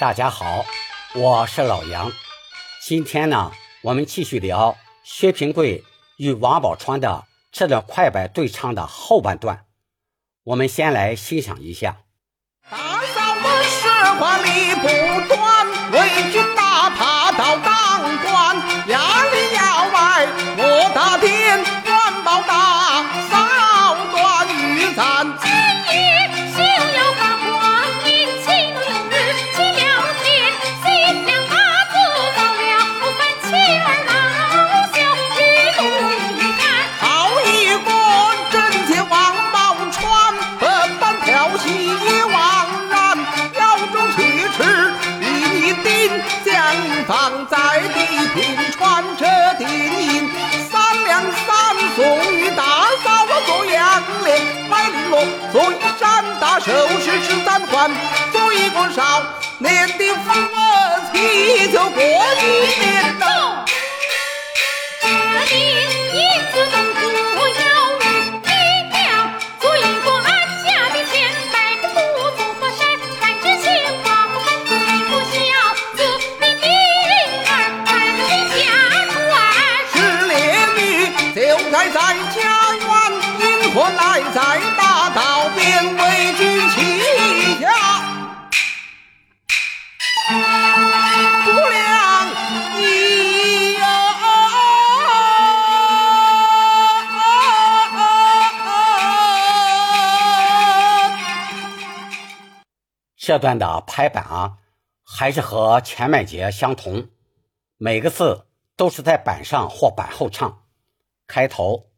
大家好，我是老杨。今天呢，我们继续聊薛平贵与王宝钏的这段快板对唱的后半段。我们先来欣赏一下。大嫂子实话理不断，为君哪怕到当官，压力压放在地平川，这地银三两三送与大嫂我做杨连，买绫罗做一盏大首饰吃三环，做一个少年的夫妻就过去。这段的拍板啊，还是和前半节相同，每个字都是在板上或板后唱。开头，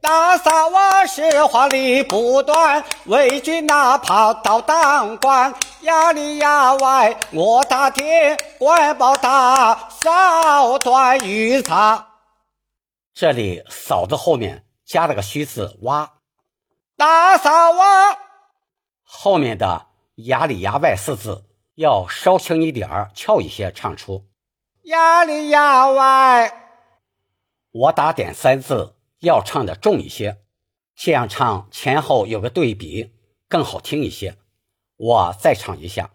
大嫂啊，实话理不断，为君哪怕到当官，压里压外我打点，官报大嫂断玉簪。这里嫂子后面加了个虚字哇，大嫂啊，后面的压里牙外四字要稍轻一点儿，翘一些唱出。牙里牙外，我打点三字要唱的重一些，这样唱前后有个对比，更好听一些。我再唱一下。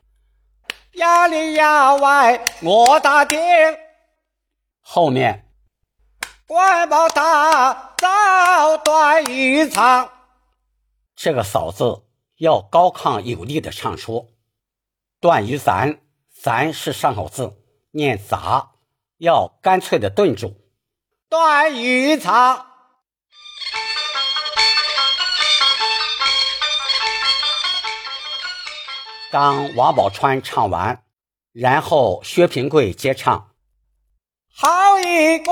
牙里牙外，我打点，后面官报大早断玉簪。这个嫂字要高亢有力的唱出。断于咱，咱是上口字，念杂，要干脆的顿住。断玉簪。当王宝钏唱完，然后薛平贵接唱。好一个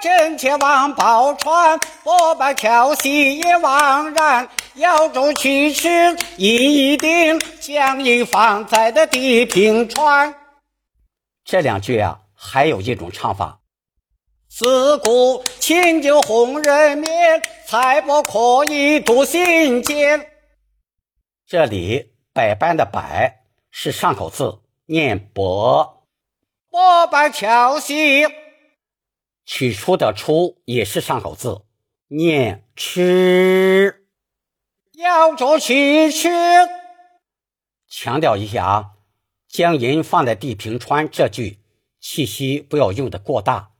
真切王宝钏，不把调戏也枉然。腰中去迟一定，将你放在的地平川。这两句啊，还有一种唱法：自古清酒红人面，才不可以度心间。这里百般的百是上口字，念伯。波般调戏，取出的出也是上口字，念吃。要着去吃，强调一下啊，将银放在地平川这句气息不要用的过大，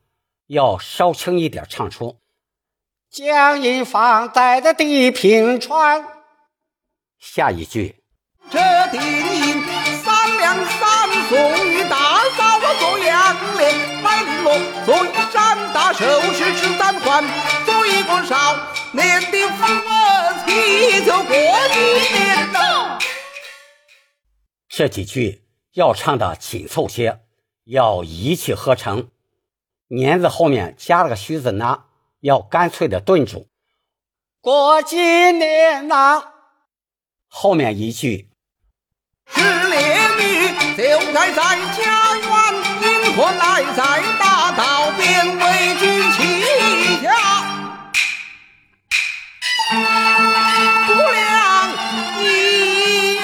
要稍轻一点唱出。将银放在的地平川，下一句。这地银三两三送与大，做一扇大首饰吃三环，做一个少年的夫妻就过一年呐。这几句要唱的紧凑些，要一气呵成。年字后面加了个虚字呢，要干脆的顿住。过几年呐，后面一句是烈女就该在家园，阴魂来在大道边为君旗下。不良医呀！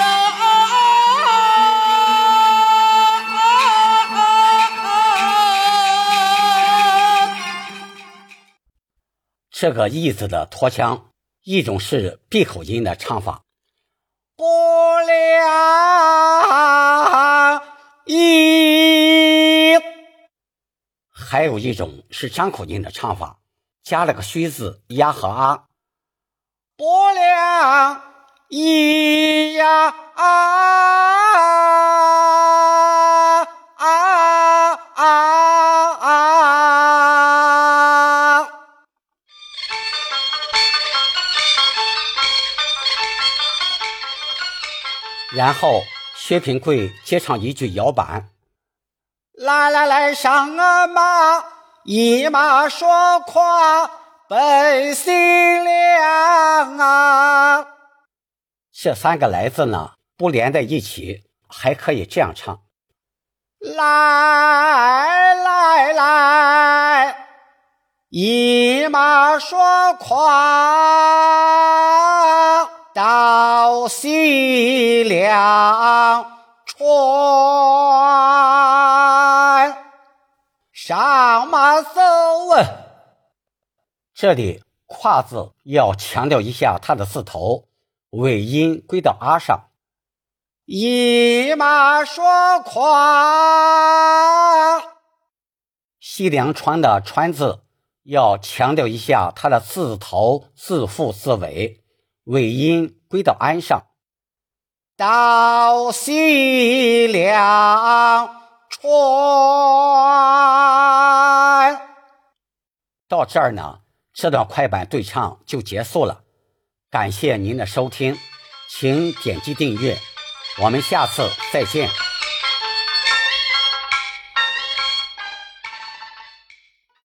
这个“义”字的拖腔，一种是闭口音的唱法，不良一。还有一种是张口音的唱法，加了个虚字呀和啊。不良咿呀啊啊啊啊！然后薛平贵接唱一句摇板：“来来来，上马，一马说跨。”本心凉啊！这三个“来”字呢，不连在一起，还可以这样唱：来来来，一马说跨到西凉船，上马走啊！这里“胯”字要强调一下它的字头，尾音归到“啊”上。一马说跨，西凉川的“川”字要强调一下它的字头、字腹、字尾，尾音归到“安”上。到西凉哦，到这儿呢。这段快板对唱就结束了，感谢您的收听，请点击订阅，我们下次再见。